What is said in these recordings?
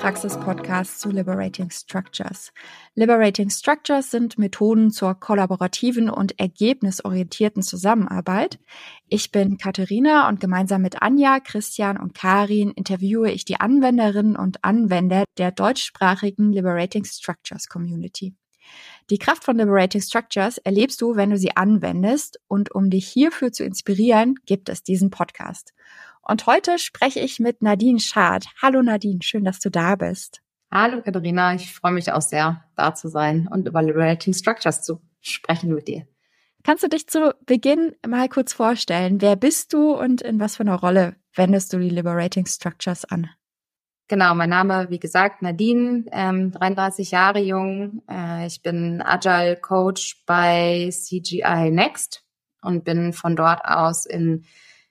Praxis-Podcast zu Liberating Structures. Liberating Structures sind Methoden zur kollaborativen und ergebnisorientierten Zusammenarbeit. Ich bin Katharina und gemeinsam mit Anja, Christian und Karin interviewe ich die Anwenderinnen und Anwender der deutschsprachigen Liberating Structures Community. Die Kraft von Liberating Structures erlebst du, wenn du sie anwendest und um dich hierfür zu inspirieren, gibt es diesen Podcast. Und heute spreche ich mit Nadine Schad. Hallo Nadine, schön, dass du da bist. Hallo Katharina, ich freue mich auch sehr, da zu sein und über Liberating Structures zu sprechen mit dir. Kannst du dich zu Beginn mal kurz vorstellen? Wer bist du und in was für einer Rolle wendest du die Liberating Structures an? Genau, mein Name, wie gesagt, Nadine, ähm, 33 Jahre jung. Äh, ich bin Agile Coach bei CGI Next und bin von dort aus in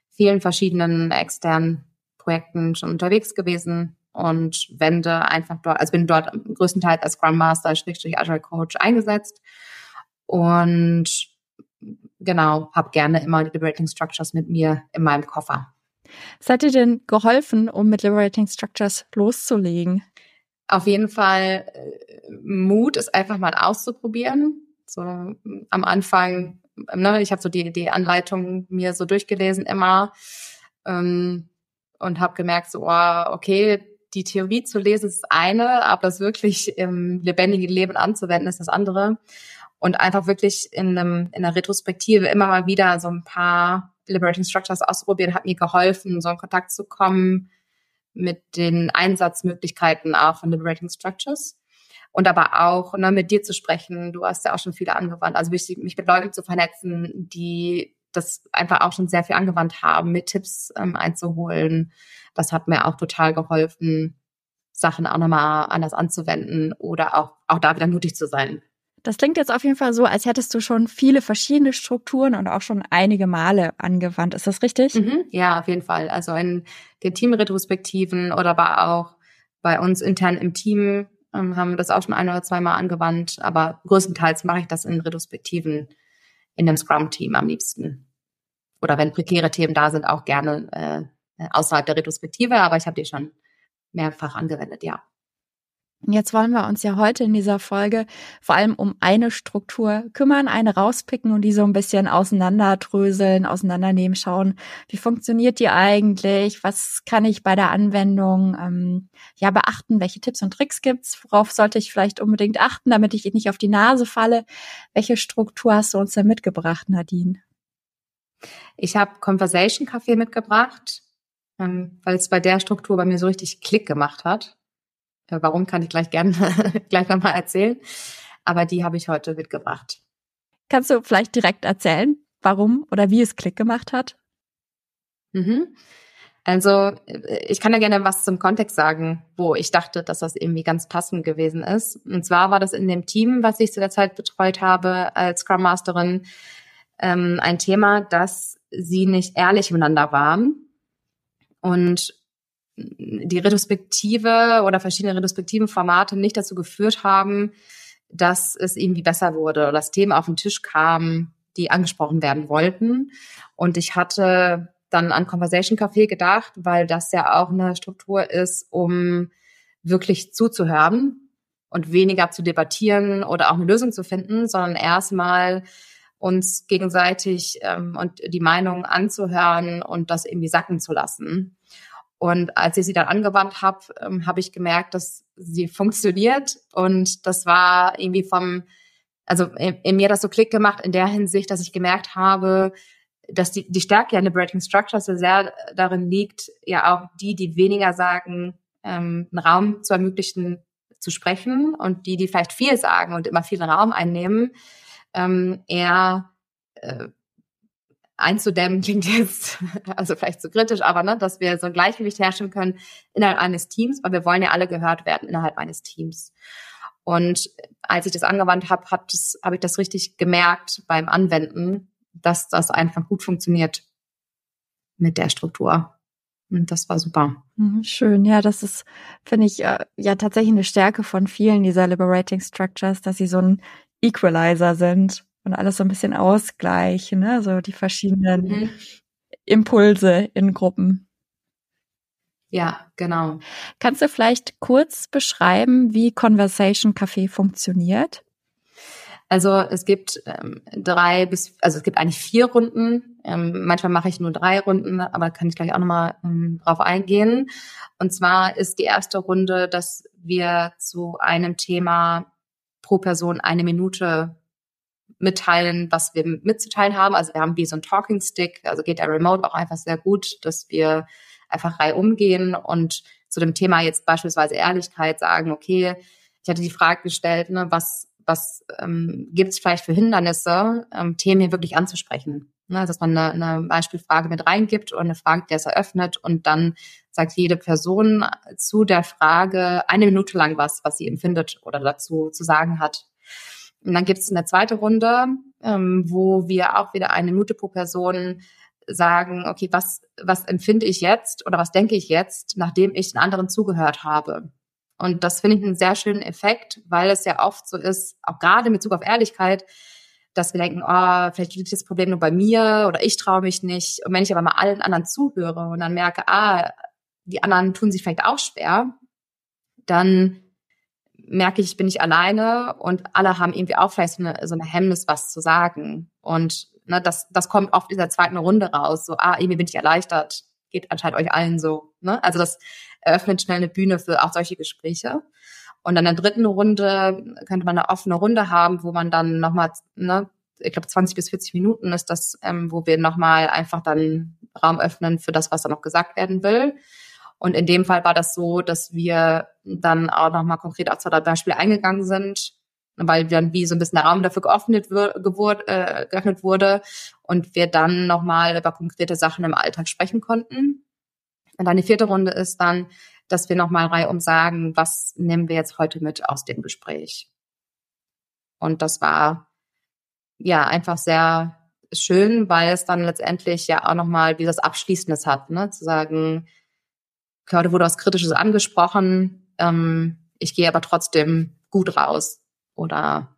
vielen verschiedenen externen Projekten schon unterwegs gewesen und wende einfach dort, also bin dort größtenteils als Scrum Master, Schrägstrich Agile Coach eingesetzt und genau, habe gerne immer die Liberating Structures mit mir in meinem Koffer. Was hat dir denn geholfen, um mit Liberating Structures loszulegen? Auf jeden Fall äh, Mut, es einfach mal auszuprobieren. So am Anfang ne, ich habe so die, die Anleitung mir so durchgelesen immer ähm, und habe gemerkt, so, oh, okay, die Theorie zu lesen ist das eine, aber das wirklich im lebendigen Leben anzuwenden ist das andere. Und einfach wirklich in, einem, in einer Retrospektive immer mal wieder so ein paar Liberating Structures auszuprobieren, hat mir geholfen, so in Kontakt zu kommen mit den Einsatzmöglichkeiten auch von Liberating Structures und aber auch ne, mit dir zu sprechen. Du hast ja auch schon viele angewandt. Also mich, mich mit Leuten zu vernetzen, die das einfach auch schon sehr viel angewandt haben, mit Tipps ähm, einzuholen. Das hat mir auch total geholfen, Sachen auch nochmal anders anzuwenden oder auch, auch da wieder mutig zu sein. Das klingt jetzt auf jeden Fall so, als hättest du schon viele verschiedene Strukturen und auch schon einige Male angewandt. Ist das richtig? Mhm, ja, auf jeden Fall. Also in den Teamretrospektiven oder aber auch bei uns intern im Team ähm, haben das auch schon ein oder zweimal angewandt, aber größtenteils mache ich das in Retrospektiven in dem Scrum-Team am liebsten. Oder wenn prekäre Themen da sind, auch gerne äh, außerhalb der Retrospektive, aber ich habe die schon mehrfach angewendet, ja. Jetzt wollen wir uns ja heute in dieser Folge vor allem um eine Struktur kümmern, eine rauspicken und die so ein bisschen auseinanderdröseln, auseinandernehmen, schauen, wie funktioniert die eigentlich, was kann ich bei der Anwendung ähm, ja beachten, welche Tipps und Tricks gibt's, worauf sollte ich vielleicht unbedingt achten, damit ich nicht auf die Nase falle. Welche Struktur hast du uns denn mitgebracht, Nadine? Ich habe Conversation Café mitgebracht, ähm, weil es bei der Struktur bei mir so richtig Klick gemacht hat. Äh, warum kann ich gleich gerne gleich nochmal erzählen. Aber die habe ich heute mitgebracht. Kannst du vielleicht direkt erzählen, warum oder wie es Klick gemacht hat? Mhm. Also ich kann ja gerne was zum Kontext sagen, wo ich dachte, dass das irgendwie ganz passend gewesen ist. Und zwar war das in dem Team, was ich zu der Zeit betreut habe als Scrum Masterin, ähm, ein Thema, dass sie nicht ehrlich miteinander waren. Und die Retrospektive oder verschiedene retrospektiven Formate nicht dazu geführt haben, dass es irgendwie besser wurde oder dass Themen auf den Tisch kamen, die angesprochen werden wollten. Und ich hatte dann an Conversation Café gedacht, weil das ja auch eine Struktur ist, um wirklich zuzuhören und weniger zu debattieren oder auch eine Lösung zu finden, sondern erstmal uns gegenseitig ähm, und die Meinung anzuhören und das irgendwie sacken zu lassen. Und als ich sie dann angewandt habe, ähm, habe ich gemerkt, dass sie funktioniert. Und das war irgendwie vom, also in, in, mir das so Klick gemacht in der Hinsicht, dass ich gemerkt habe, dass die, die Stärke an Liberating Structures so sehr darin liegt, ja auch die, die weniger sagen, ähm, einen Raum zu ermöglichen, zu sprechen und die, die vielleicht viel sagen und immer viel Raum einnehmen, ähm, eher äh, einzudämmen klingt jetzt also vielleicht zu kritisch, aber ne, dass wir so ein Gleichgewicht herstellen können innerhalb eines Teams, weil wir wollen ja alle gehört werden innerhalb eines Teams. Und als ich das angewandt habe, habe hab ich das richtig gemerkt beim Anwenden, dass das einfach gut funktioniert mit der Struktur. Und das war super. Mhm, schön, ja, das ist, finde ich, äh, ja tatsächlich eine Stärke von vielen dieser Liberating Structures, dass sie so ein Equalizer sind und alles so ein bisschen ausgleichen, ne? so die verschiedenen mhm. Impulse in Gruppen. Ja, genau. Kannst du vielleicht kurz beschreiben, wie Conversation Café funktioniert? Also es gibt ähm, drei bis, also es gibt eigentlich vier Runden. Ähm, manchmal mache ich nur drei Runden, aber kann ich gleich auch nochmal ähm, drauf eingehen. Und zwar ist die erste Runde, dass wir zu einem Thema pro Person eine Minute mitteilen, was wir mitzuteilen haben. Also wir haben wie so ein Talking Stick, also geht der Remote auch einfach sehr gut, dass wir einfach rei umgehen und zu dem Thema jetzt beispielsweise Ehrlichkeit sagen, okay, ich hatte die Frage gestellt, ne, was was ähm, gibt es vielleicht für Hindernisse, ähm, Themen hier wirklich anzusprechen. Ne, dass man eine, eine Beispielfrage mit reingibt oder eine Frage, der es eröffnet und dann sagt jede Person zu der Frage eine Minute lang was, was sie empfindet oder dazu zu sagen hat. Und dann gibt es eine zweite Runde, ähm, wo wir auch wieder eine Minute pro Person sagen, okay, was, was empfinde ich jetzt oder was denke ich jetzt, nachdem ich den anderen zugehört habe? Und das finde ich einen sehr schönen Effekt, weil es ja oft so ist, auch gerade in Bezug auf Ehrlichkeit, dass wir denken, oh, vielleicht liegt das Problem nur bei mir oder ich traue mich nicht. Und wenn ich aber mal allen anderen zuhöre und dann merke, ah, die anderen tun sich vielleicht auch schwer, dann merke ich, ich bin nicht alleine und alle haben irgendwie auch vielleicht so eine, so eine Hemmnis, was zu sagen. Und ne, das, das kommt oft in der zweiten Runde raus. So, ah, irgendwie bin ich erleichtert. Geht anscheinend euch allen so. Ne? Also das eröffnet schnell eine Bühne für auch solche Gespräche. Und dann in der dritten Runde könnte man eine offene Runde haben, wo man dann nochmal, ne, ich glaube 20 bis 40 Minuten ist das, ähm, wo wir nochmal einfach dann Raum öffnen für das, was da noch gesagt werden will. Und in dem Fall war das so, dass wir dann auch nochmal konkret auf zwei Beispiele eingegangen sind, weil dann wie so ein bisschen der Raum dafür geöffnet, gewur, äh, geöffnet wurde und wir dann nochmal über konkrete Sachen im Alltag sprechen konnten. Und dann die vierte Runde ist dann, dass wir nochmal reihum sagen, was nehmen wir jetzt heute mit aus dem Gespräch. Und das war ja einfach sehr schön, weil es dann letztendlich ja auch nochmal wie das Abschließendes hat, ne? zu sagen, heute wurde was Kritisches angesprochen, ähm, ich gehe aber trotzdem gut raus. Oder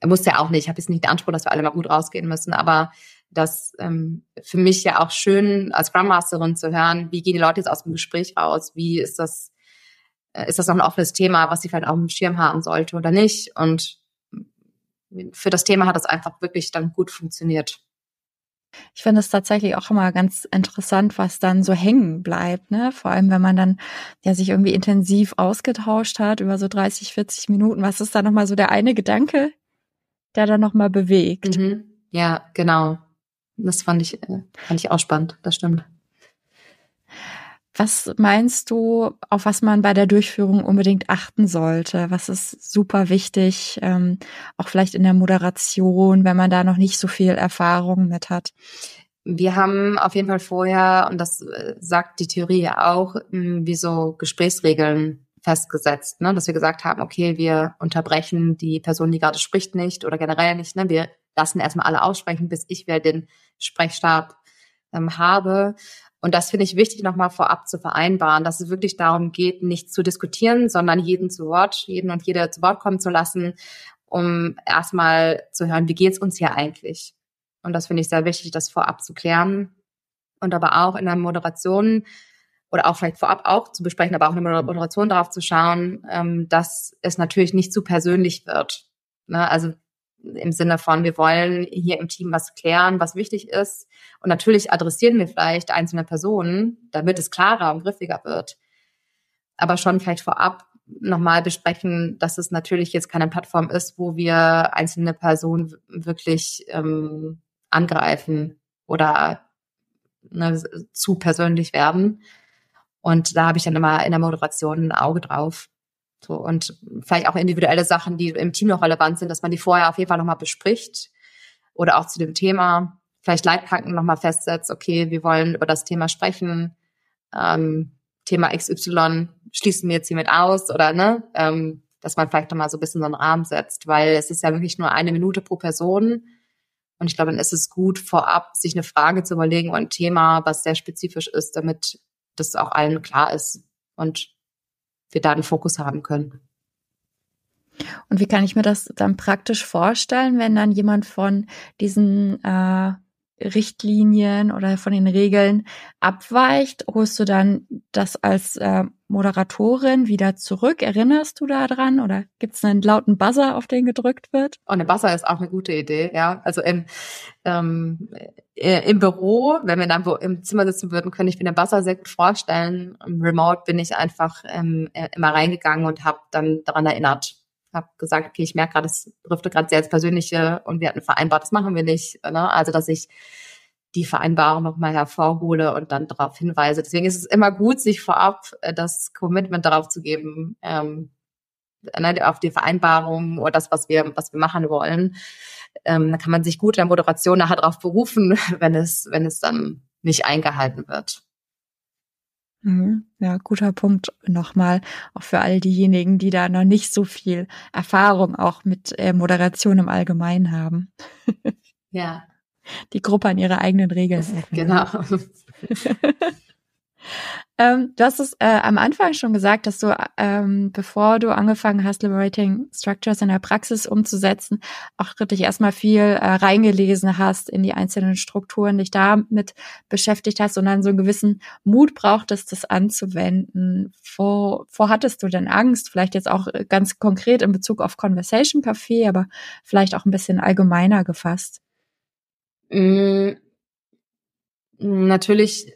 er muss ja auch nicht, ich habe jetzt nicht den Anspruch, dass wir alle mal gut rausgehen müssen, aber das ähm, für mich ja auch schön als Scrum Masterin zu hören, wie gehen die Leute jetzt aus dem Gespräch raus, wie ist das, äh, ist das noch ein offenes Thema, was sie vielleicht auch im Schirm haben sollte oder nicht. Und für das Thema hat das einfach wirklich dann gut funktioniert. Ich finde es tatsächlich auch immer ganz interessant, was dann so hängen bleibt, ne? Vor allem, wenn man dann ja sich irgendwie intensiv ausgetauscht hat über so 30, 40 Minuten. Was ist da nochmal so der eine Gedanke, der dann nochmal bewegt? Mhm. Ja, genau. Das fand ich, äh, fand ich auch spannend, das stimmt. Was meinst du, auf was man bei der Durchführung unbedingt achten sollte? Was ist super wichtig, ähm, auch vielleicht in der Moderation, wenn man da noch nicht so viel Erfahrung mit hat? Wir haben auf jeden Fall vorher, und das äh, sagt die Theorie ja auch, wie so Gesprächsregeln festgesetzt, ne? dass wir gesagt haben, okay, wir unterbrechen die Person, die gerade spricht, nicht oder generell nicht. Ne? Wir lassen erstmal alle aussprechen, bis ich wieder den Sprechstab ähm, habe. Und das finde ich wichtig, nochmal vorab zu vereinbaren, dass es wirklich darum geht, nicht zu diskutieren, sondern jeden zu Wort, jeden und jede zu Wort kommen zu lassen, um erstmal zu hören, wie geht's uns hier eigentlich? Und das finde ich sehr wichtig, das vorab zu klären. Und aber auch in der Moderation oder auch vielleicht vorab auch zu besprechen, aber auch in der Moderation darauf zu schauen, ähm, dass es natürlich nicht zu persönlich wird. Ne? Also im Sinne von, wir wollen hier im Team was klären, was wichtig ist. Und natürlich adressieren wir vielleicht einzelne Personen, damit es klarer und griffiger wird. Aber schon vielleicht vorab nochmal besprechen, dass es natürlich jetzt keine Plattform ist, wo wir einzelne Personen wirklich ähm, angreifen oder ne, zu persönlich werden. Und da habe ich dann immer in der Moderation ein Auge drauf. So, und vielleicht auch individuelle Sachen, die im Team noch relevant sind, dass man die vorher auf jeden Fall nochmal bespricht. Oder auch zu dem Thema. Vielleicht Leitplanken nochmal festsetzt, okay, wir wollen über das Thema sprechen, ähm, Thema XY schließen wir jetzt hiermit aus? Oder ne, ähm, dass man vielleicht nochmal so ein bisschen so einen Rahmen setzt, weil es ist ja wirklich nur eine Minute pro Person. Und ich glaube, dann ist es gut, vorab sich eine Frage zu überlegen und ein Thema, was sehr spezifisch ist, damit das auch allen klar ist. Und wir da einen Fokus haben können. Und wie kann ich mir das dann praktisch vorstellen, wenn dann jemand von diesen äh, Richtlinien oder von den Regeln abweicht? Holst du dann das als äh, Moderatorin wieder zurück? Erinnerst du da dran? Oder gibt es einen lauten Buzzer, auf den gedrückt wird? Oh, eine Buzzer ist auch eine gute Idee, ja. Also im, ähm, äh, im Büro, wenn wir dann im Zimmer sitzen würden, könnte ich mir den Buzzer sehr gut vorstellen. Im Remote bin ich einfach ähm, äh, immer reingegangen und habe dann daran erinnert, habe gesagt, okay, ich merke gerade, es driftet gerade sehr ins Persönliche und wir hatten vereinbart, das machen wir nicht. Ne? Also, dass ich die Vereinbarung nochmal hervorhole und dann darauf hinweise. Deswegen ist es immer gut, sich vorab äh, das Commitment darauf zu geben, ähm, ne, auf die Vereinbarung oder das, was wir, was wir machen wollen. Ähm, da kann man sich gut in der Moderation nachher darauf berufen, wenn es, wenn es dann nicht eingehalten wird. Mhm. Ja, guter Punkt nochmal, auch für all diejenigen, die da noch nicht so viel Erfahrung auch mit äh, Moderation im Allgemeinen haben. Ja. Die Gruppe an ihre eigenen Regeln. Genau. Ähm, du hast es äh, am Anfang schon gesagt, dass du, ähm, bevor du angefangen hast, Liberating Structures in der Praxis umzusetzen, auch dich erstmal viel äh, reingelesen hast in die einzelnen Strukturen, dich damit beschäftigt hast und dann so einen gewissen Mut brauchtest, das anzuwenden. Wo, wo hattest du denn Angst? Vielleicht jetzt auch äh, ganz konkret in Bezug auf Conversation Café, aber vielleicht auch ein bisschen allgemeiner gefasst. Mm, natürlich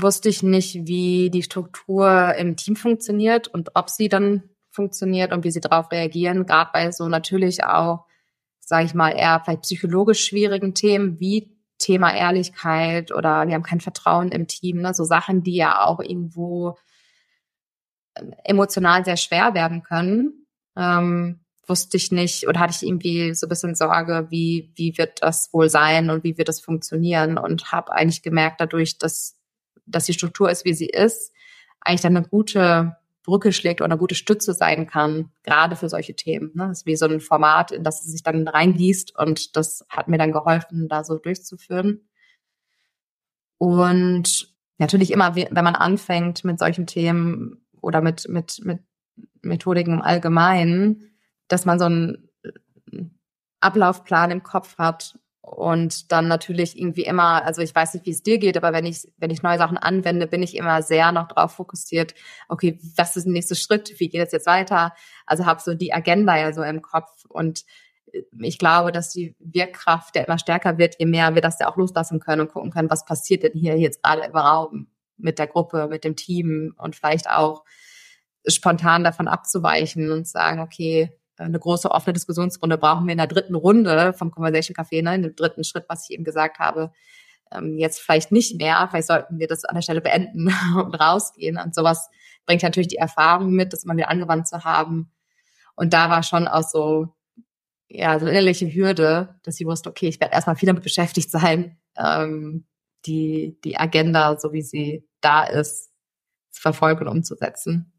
wusste ich nicht, wie die Struktur im Team funktioniert und ob sie dann funktioniert und wie sie darauf reagieren, gerade bei so natürlich auch, sage ich mal, eher vielleicht psychologisch schwierigen Themen wie Thema Ehrlichkeit oder wir haben kein Vertrauen im Team, ne? so Sachen, die ja auch irgendwo ähm, emotional sehr schwer werden können. Ähm, wusste ich nicht oder hatte ich irgendwie so ein bisschen Sorge, wie, wie wird das wohl sein und wie wird das funktionieren und habe eigentlich gemerkt dadurch, dass dass die Struktur ist, wie sie ist, eigentlich dann eine gute Brücke schlägt oder eine gute Stütze sein kann, gerade für solche Themen. Ne? Das ist wie so ein Format, in das es sich dann reingießt und das hat mir dann geholfen, da so durchzuführen. Und natürlich immer, wenn man anfängt mit solchen Themen oder mit, mit, mit Methodiken im Allgemeinen, dass man so einen Ablaufplan im Kopf hat und dann natürlich irgendwie immer, also ich weiß nicht, wie es dir geht, aber wenn ich, wenn ich neue Sachen anwende, bin ich immer sehr noch darauf fokussiert, okay, was ist der nächste Schritt, wie geht es jetzt weiter? Also habe so die Agenda ja so im Kopf und äh, ich glaube, dass die Wirkkraft ja immer stärker wird, je mehr wir das ja auch loslassen können und gucken können, was passiert denn hier jetzt gerade im Raum mit der Gruppe, mit dem Team und vielleicht auch spontan davon abzuweichen und sagen, okay, eine große offene Diskussionsrunde brauchen wir in der dritten Runde vom Conversation Café, ne, in dem dritten Schritt, was ich eben gesagt habe, ähm, jetzt vielleicht nicht mehr, vielleicht sollten wir das an der Stelle beenden und rausgehen. Und sowas bringt natürlich die Erfahrung mit, das immer wieder angewandt zu haben. Und da war schon auch so, ja, so eine innerliche Hürde, dass ich wusste, okay, ich werde erstmal viel damit beschäftigt sein, ähm, die, die Agenda, so wie sie da ist, zu verfolgen und umzusetzen.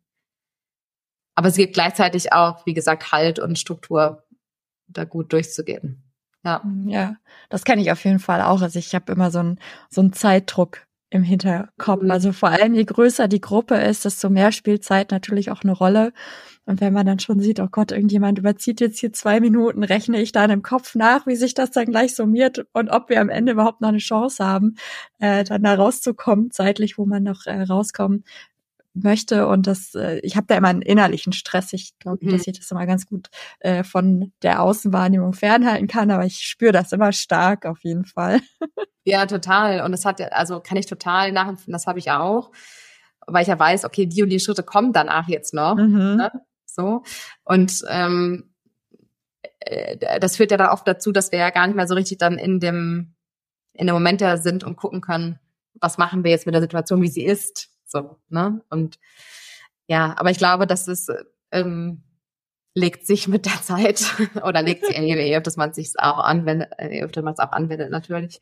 Aber es gibt gleichzeitig auch, wie gesagt, Halt und Struktur, da gut durchzugehen. Ja. Ja, das kenne ich auf jeden Fall auch. Also ich habe immer so einen so einen Zeitdruck im Hinterkopf. Mhm. Also vor allem je größer die Gruppe ist, desto mehr spielt Zeit natürlich auch eine Rolle. Und wenn man dann schon sieht, oh Gott, irgendjemand überzieht jetzt hier zwei Minuten, rechne ich dann im Kopf nach, wie sich das dann gleich summiert und ob wir am Ende überhaupt noch eine Chance haben, äh, dann da rauszukommen, zeitlich, wo man noch äh, rauskommen möchte und das, äh, ich habe da immer einen innerlichen Stress. Ich glaube, mhm. dass ich das immer ganz gut äh, von der Außenwahrnehmung fernhalten kann, aber ich spüre das immer stark auf jeden Fall. Ja, total. Und das hat, also kann ich total nachempfinden, das habe ich auch, weil ich ja weiß, okay, die und die Schritte kommen danach jetzt noch. Mhm. Ne? So. Und ähm, äh, das führt ja dann oft dazu, dass wir ja gar nicht mehr so richtig dann in dem, in dem Moment da sind und gucken können, was machen wir jetzt mit der Situation, wie sie ist so, ne? Und ja, aber ich glaube, dass es ähm, legt sich mit der Zeit oder legt sich, je öfter man sich auch anwendet, je öfter man es auch anwendet, natürlich.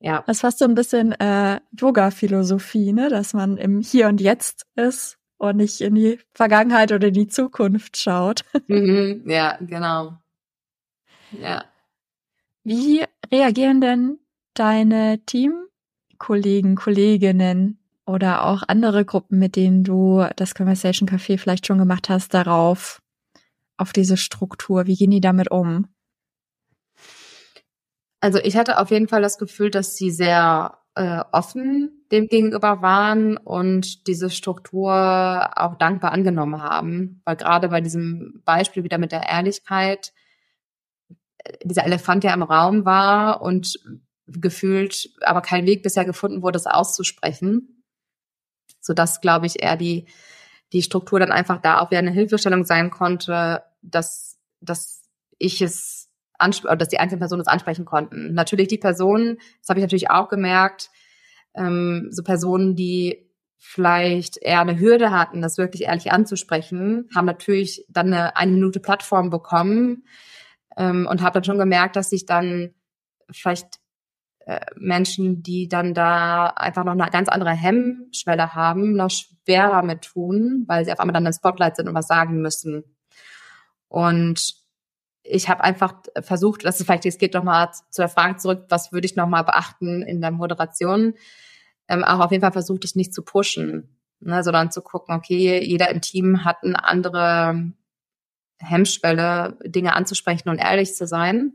Ja. Das ist fast so ein bisschen äh, Yoga-Philosophie, ne? Dass man im Hier und Jetzt ist und nicht in die Vergangenheit oder in die Zukunft schaut. Mhm, ja, genau. Ja. Wie reagieren denn deine Teamkollegen, Kolleginnen oder auch andere Gruppen, mit denen du das Conversation Café vielleicht schon gemacht hast, darauf? auf diese Struktur? Wie gehen die damit um? Also ich hatte auf jeden Fall das Gefühl, dass sie sehr äh, offen dem gegenüber waren und diese Struktur auch dankbar angenommen haben. Weil gerade bei diesem Beispiel wieder mit der Ehrlichkeit, äh, dieser Elefant, der im Raum war und gefühlt aber kein Weg bisher gefunden wurde, es auszusprechen. Sodass, glaube ich, eher die, die Struktur dann einfach da auch wieder eine Hilfestellung sein konnte, dass, dass ich es dass die einzelnen Personen es ansprechen konnten. Natürlich die Personen, das habe ich natürlich auch gemerkt, ähm, so Personen, die vielleicht eher eine Hürde hatten, das wirklich ehrlich anzusprechen, haben natürlich dann eine eine Minute Plattform bekommen ähm, und habe dann schon gemerkt, dass sich dann vielleicht Menschen, die dann da einfach noch eine ganz andere Hemmschwelle haben, noch schwerer mit tun, weil sie auf einmal dann im Spotlight sind und was sagen müssen. Und ich habe einfach versucht, das ist vielleicht, es geht nochmal zu der Frage zurück, was würde ich nochmal beachten in der Moderation, ähm, auch auf jeden Fall versucht, es nicht zu pushen, ne, sondern zu gucken, okay, jeder im Team hat eine andere Hemmschwelle, Dinge anzusprechen und ehrlich zu sein.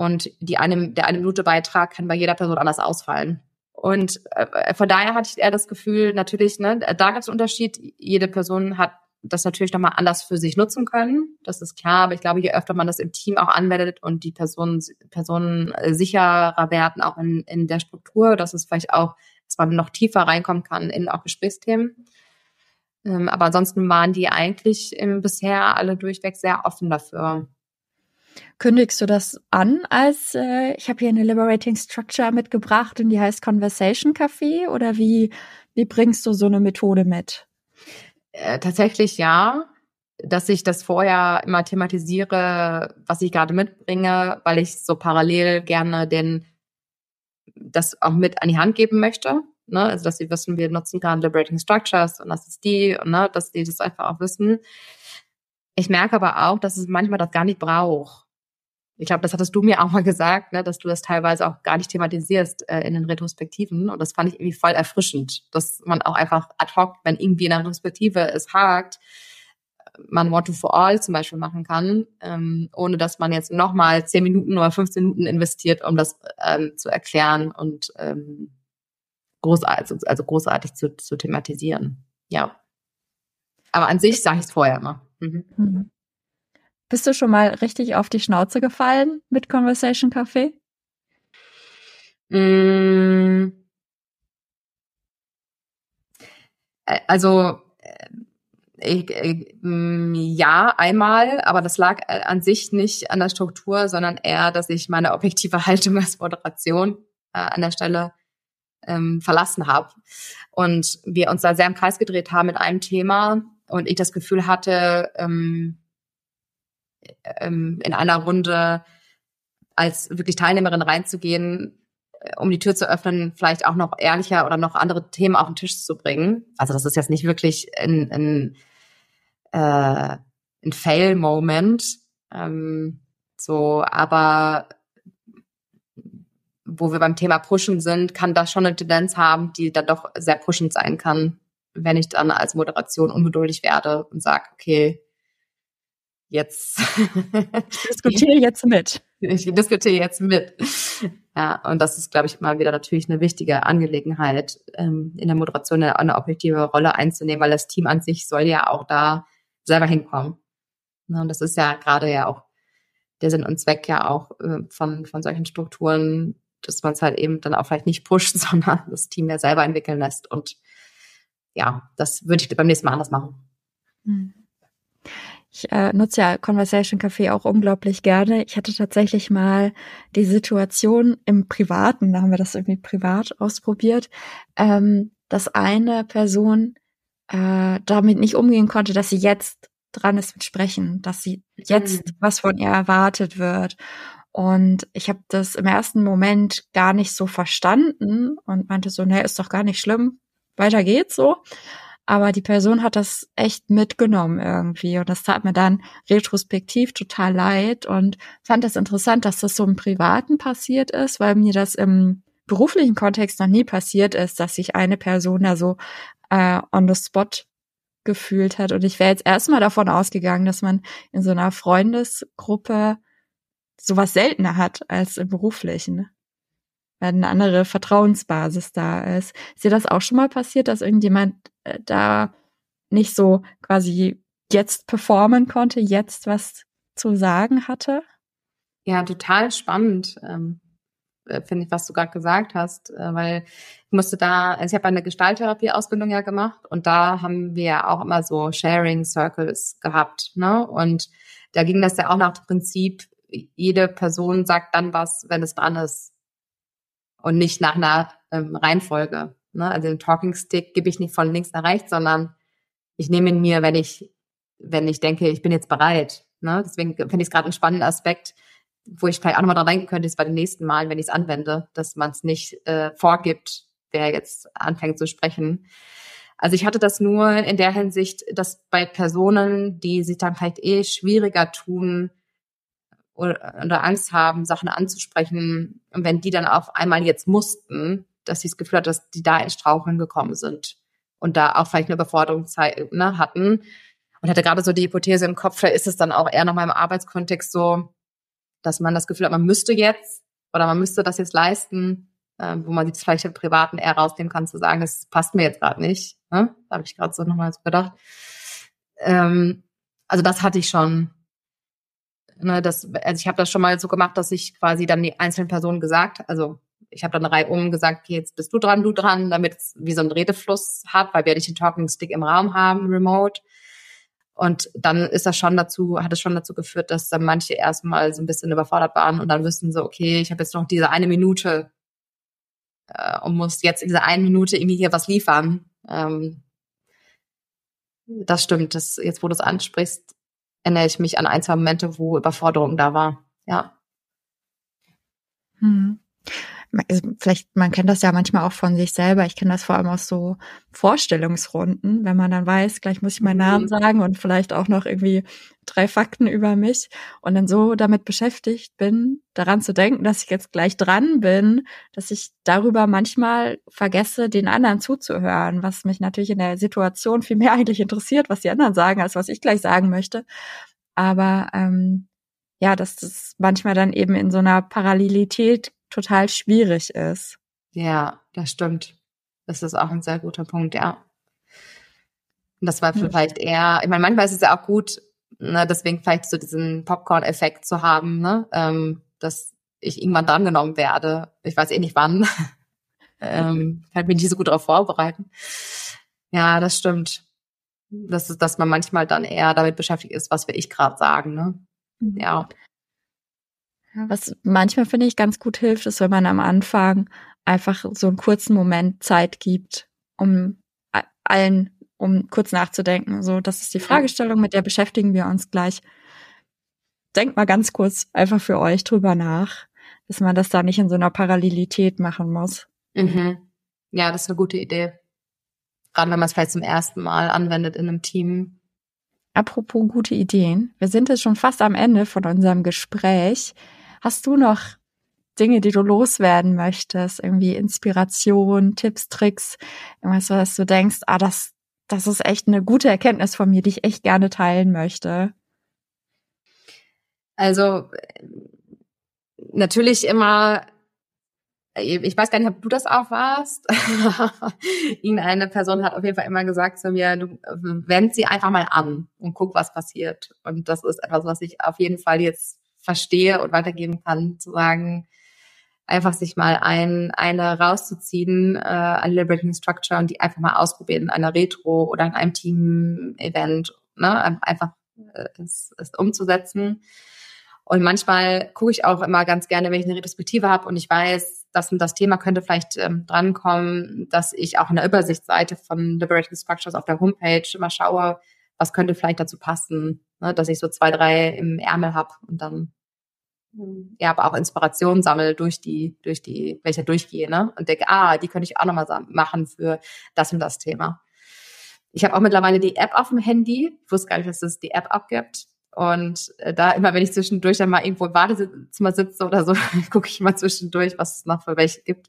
Und die eine, der eine Minute Beitrag kann bei jeder Person anders ausfallen. Und äh, von daher hatte ich eher das Gefühl, natürlich, ne, da gibt es einen Unterschied. Jede Person hat das natürlich nochmal anders für sich nutzen können. Das ist klar, aber ich glaube, je öfter man das im Team auch anwendet und die Personen, Personen äh, sicherer werden, auch in, in der Struktur, dass es vielleicht auch, dass man noch tiefer reinkommen kann in auch Gesprächsthemen. Ähm, aber ansonsten waren die eigentlich im, bisher alle durchweg sehr offen dafür. Kündigst du das an als, äh, ich habe hier eine Liberating Structure mitgebracht und die heißt Conversation Café oder wie, wie bringst du so eine Methode mit? Äh, tatsächlich ja, dass ich das vorher immer thematisiere, was ich gerade mitbringe, weil ich so parallel gerne den das auch mit an die Hand geben möchte. Ne? Also dass sie wissen, wir nutzen gerade Liberating Structures und das ist die und ne, dass die das einfach auch wissen. Ich merke aber auch, dass es manchmal das gar nicht braucht. Ich glaube, das hattest du mir auch mal gesagt, ne, dass du das teilweise auch gar nicht thematisierst äh, in den Retrospektiven. Und das fand ich irgendwie voll erfrischend, dass man auch einfach ad hoc, wenn irgendwie in der Retrospektive es hakt, man One to for All zum Beispiel machen kann, ähm, ohne dass man jetzt nochmal zehn Minuten oder 15 Minuten investiert, um das ähm, zu erklären und ähm, großartig, also, also großartig zu, zu thematisieren. Ja. Aber an sich sage ich es vorher immer. Mhm. Mhm. Bist du schon mal richtig auf die Schnauze gefallen mit Conversation Café? Mm. Also ich, ich, mm, ja, einmal, aber das lag äh, an sich nicht an der Struktur, sondern eher, dass ich meine objektive Haltung als Moderation äh, an der Stelle ähm, verlassen habe. Und wir uns da sehr im Kreis gedreht haben mit einem Thema und ich das Gefühl hatte, ähm, ähm, in einer Runde als wirklich Teilnehmerin reinzugehen, äh, um die Tür zu öffnen, vielleicht auch noch ehrlicher oder noch andere Themen auf den Tisch zu bringen. Also das ist jetzt nicht wirklich ein, ein, äh, ein Fail-Moment. Ähm, so, aber wo wir beim Thema Pushen sind, kann das schon eine Tendenz haben, die dann doch sehr pushend sein kann, wenn ich dann als Moderation ungeduldig werde und sage, okay, jetzt. ich diskutiere jetzt mit. Ich diskutiere jetzt mit. Ja, und das ist, glaube ich, mal wieder natürlich eine wichtige Angelegenheit, ähm, in der Moderation eine, eine objektive Rolle einzunehmen, weil das Team an sich soll ja auch da selber hinkommen. Und das ist ja gerade ja auch der Sinn und Zweck ja auch äh, von, von solchen Strukturen, dass man es halt eben dann auch vielleicht nicht pusht, sondern das Team ja selber entwickeln lässt. Und ja, das würde ich beim nächsten Mal anders machen. Hm. Ich äh, nutze ja Conversation Café auch unglaublich gerne. Ich hatte tatsächlich mal die Situation im Privaten, da haben wir das irgendwie privat ausprobiert, ähm, dass eine Person äh, damit nicht umgehen konnte, dass sie jetzt dran ist mit Sprechen, dass sie jetzt mhm. was von ihr erwartet wird. Und ich habe das im ersten Moment gar nicht so verstanden und meinte so, nee, ist doch gar nicht schlimm, weiter geht's so. Aber die Person hat das echt mitgenommen irgendwie. Und das tat mir dann retrospektiv total leid und fand das interessant, dass das so im Privaten passiert ist, weil mir das im beruflichen Kontext noch nie passiert ist, dass sich eine Person da so äh, on the spot gefühlt hat. Und ich wäre jetzt erstmal davon ausgegangen, dass man in so einer Freundesgruppe sowas seltener hat als im beruflichen. Weil eine andere Vertrauensbasis da ist. Ist dir das auch schon mal passiert, dass irgendjemand da nicht so quasi jetzt performen konnte, jetzt was zu sagen hatte? Ja, total spannend. Ähm äh, finde ich, was du gerade gesagt hast, äh, weil ich musste da, also ich habe eine Gestalttherapie-Ausbildung ja gemacht und da haben wir auch immer so Sharing Circles gehabt, ne? Und da ging das ja auch nach dem Prinzip, jede Person sagt dann was, wenn es dran ist und nicht nach einer ähm, Reihenfolge. Ne? Also den Talking Stick gebe ich nicht von links nach rechts, sondern ich nehme ihn mir, wenn ich, wenn ich denke, ich bin jetzt bereit. Ne? Deswegen finde ich es gerade einen spannenden Aspekt, wo ich vielleicht auch nochmal dran denken könnte, ist bei den nächsten Malen, wenn ich es anwende, dass man es nicht äh, vorgibt, wer jetzt anfängt zu sprechen. Also ich hatte das nur in der Hinsicht, dass bei Personen, die sich dann vielleicht eh schwieriger tun oder, oder Angst haben, Sachen anzusprechen, und wenn die dann auf einmal jetzt mussten, dass sie das Gefühl hat, dass die da ins Straucheln gekommen sind und da auch vielleicht eine Überforderung ne, hatten. Und hatte gerade so die Hypothese im Kopf, vielleicht ist es dann auch eher nochmal im Arbeitskontext so, dass man das Gefühl hat, man müsste jetzt oder man müsste das jetzt leisten, äh, wo man sich vielleicht im Privaten eher rausnehmen kann, zu sagen, das passt mir jetzt gerade nicht. Ne? Da habe ich gerade so nochmal so gedacht. Ähm, also das hatte ich schon. Ne, das, also ich habe das schon mal so gemacht, dass ich quasi dann die einzelnen Personen gesagt, also ich habe dann eine Reihe um gesagt, jetzt bist du dran, du dran, damit es wie so ein Redefluss hat, weil wir nicht den Talking Stick im Raum haben, remote. Und dann ist das schon dazu, hat es schon dazu geführt, dass dann manche erstmal so ein bisschen überfordert waren und dann wüssten so, okay, ich habe jetzt noch diese eine Minute äh, und muss jetzt in dieser einen Minute irgendwie hier was liefern. Ähm, das stimmt. Das, jetzt, wo du es ansprichst, erinnere ich mich an ein, zwei Momente, wo Überforderung da war. Ja. Hm vielleicht, man kennt das ja manchmal auch von sich selber. Ich kenne das vor allem aus so Vorstellungsrunden, wenn man dann weiß, gleich muss ich meinen Namen mhm. sagen und vielleicht auch noch irgendwie drei Fakten über mich und dann so damit beschäftigt bin, daran zu denken, dass ich jetzt gleich dran bin, dass ich darüber manchmal vergesse, den anderen zuzuhören, was mich natürlich in der Situation viel mehr eigentlich interessiert, was die anderen sagen, als was ich gleich sagen möchte. Aber ähm, ja, dass das manchmal dann eben in so einer Parallelität total schwierig ist. Ja, das stimmt. Das ist auch ein sehr guter Punkt, ja. Und das war vielleicht eher, ich meine, manchmal ist es ja auch gut, ne, deswegen vielleicht so diesen Popcorn-Effekt zu haben, ne, ähm, dass ich irgendwann drangenommen werde. Ich weiß eh nicht wann. ähm, kann mich nicht so gut darauf vorbereiten. Ja, das stimmt. Das ist, dass man manchmal dann eher damit beschäftigt ist, was will ich gerade sagen, ne? Mhm. Ja. Was manchmal finde ich ganz gut hilft, ist, wenn man am Anfang einfach so einen kurzen Moment Zeit gibt, um allen, um kurz nachzudenken. So, das ist die Fragestellung, mit der beschäftigen wir uns gleich. Denkt mal ganz kurz einfach für euch drüber nach, dass man das da nicht in so einer Parallelität machen muss. Mhm. Ja, das ist eine gute Idee. Gerade wenn man es vielleicht zum ersten Mal anwendet in einem Team. Apropos gute Ideen. Wir sind jetzt schon fast am Ende von unserem Gespräch. Hast du noch Dinge, die du loswerden möchtest? Irgendwie Inspiration, Tipps, Tricks, irgendwas, was du denkst, ah, das, das ist echt eine gute Erkenntnis von mir, die ich echt gerne teilen möchte? Also, natürlich immer ich weiß gar nicht, ob du das auch warst. Irgendeine Person hat auf jeden Fall immer gesagt zu mir, du wend sie einfach mal an und guck, was passiert. Und das ist etwas, was ich auf jeden Fall jetzt verstehe und weitergeben kann, zu sagen, einfach sich mal ein, eine rauszuziehen, äh, eine Liberating Structure und die einfach mal ausprobieren in einer Retro oder in einem Team-Event, ne? einfach äh, es, es umzusetzen. Und manchmal gucke ich auch immer ganz gerne, wenn ich eine Retrospektive habe und ich weiß, dass das Thema könnte vielleicht ähm, drankommen, dass ich auch in der Übersichtsseite von Liberating Structures auf der Homepage immer schaue, was könnte vielleicht dazu passen, ne, dass ich so zwei, drei im Ärmel habe und dann ja, aber auch Inspiration sammle durch die, durch die, welche durchgehe, ne? Und denke, ah, die könnte ich auch nochmal machen für das und das Thema. Ich habe auch mittlerweile die App auf dem Handy. Ich wusste gar nicht, dass es die App abgibt. Und äh, da immer, wenn ich zwischendurch dann mal irgendwo im Badezimmer sitze oder so, gucke ich mal zwischendurch, was es noch für welche gibt.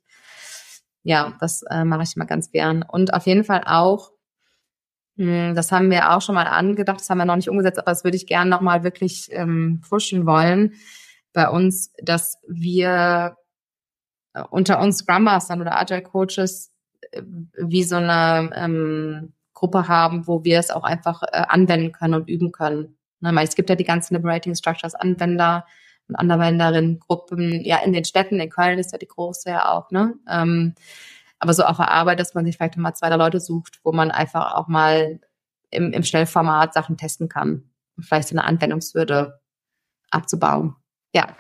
Ja, das äh, mache ich immer ganz gern. Und auf jeden Fall auch das haben wir auch schon mal angedacht, das haben wir noch nicht umgesetzt, aber das würde ich gerne nochmal wirklich ähm, pushen wollen bei uns, dass wir äh, unter uns Scrum Mastern oder Agile Coaches äh, wie so eine ähm, Gruppe haben, wo wir es auch einfach äh, anwenden können und üben können. Ne, weil es gibt ja die ganzen Liberating Structures Anwender und Anwenderinnen Gruppen, ja in den Städten, in Köln ist ja die große ja auch, ne? Ähm, aber so auf der Arbeit, dass man sich vielleicht mal zwei, drei Leute sucht, wo man einfach auch mal im, im Schnellformat Sachen testen kann und vielleicht so eine Anwendungswürde abzubauen. Ja.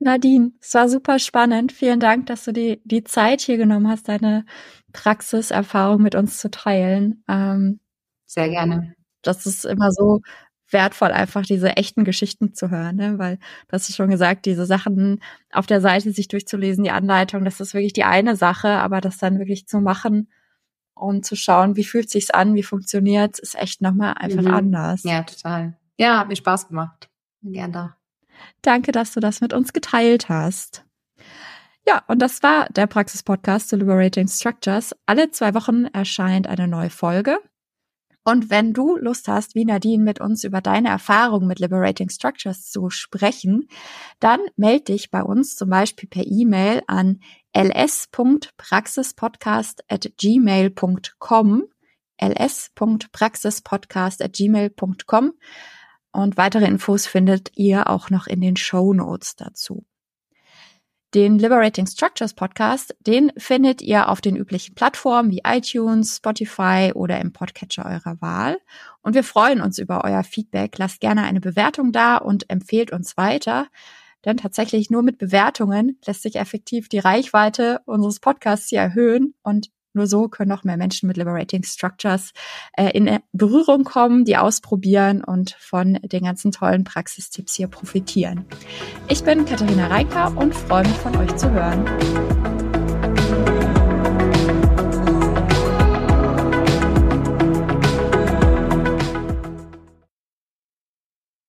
Nadine, es war super spannend. Vielen Dank, dass du die, die Zeit hier genommen hast, deine Praxiserfahrung mit uns zu teilen. Ähm, Sehr gerne. Das ist immer so wertvoll, einfach diese echten Geschichten zu hören, ne? weil du hast schon gesagt, diese Sachen auf der Seite sich durchzulesen, die Anleitung, das ist wirklich die eine Sache, aber das dann wirklich zu machen und zu schauen, wie fühlt sich's an, wie funktioniert's, ist echt nochmal einfach mhm. anders. Ja, total. Ja, hat mir Spaß gemacht. Gern da. Danke, dass du das mit uns geteilt hast. Ja, und das war der Praxis-Podcast zu Liberating Structures. Alle zwei Wochen erscheint eine neue Folge. Und wenn du Lust hast, wie Nadine mit uns über deine Erfahrungen mit Liberating Structures zu sprechen, dann melde dich bei uns zum Beispiel per E-Mail an ls.praxispodcast@gmail.com ls.praxispodcast@gmail.com und weitere Infos findet ihr auch noch in den Show Notes dazu. Den Liberating Structures Podcast, den findet ihr auf den üblichen Plattformen wie iTunes, Spotify oder im Podcatcher eurer Wahl. Und wir freuen uns über euer Feedback. Lasst gerne eine Bewertung da und empfehlt uns weiter. Denn tatsächlich nur mit Bewertungen lässt sich effektiv die Reichweite unseres Podcasts hier erhöhen und nur so können noch mehr Menschen mit Liberating Structures äh, in Berührung kommen, die ausprobieren und von den ganzen tollen Praxistipps hier profitieren. Ich bin Katharina Reika und freue mich von euch zu hören.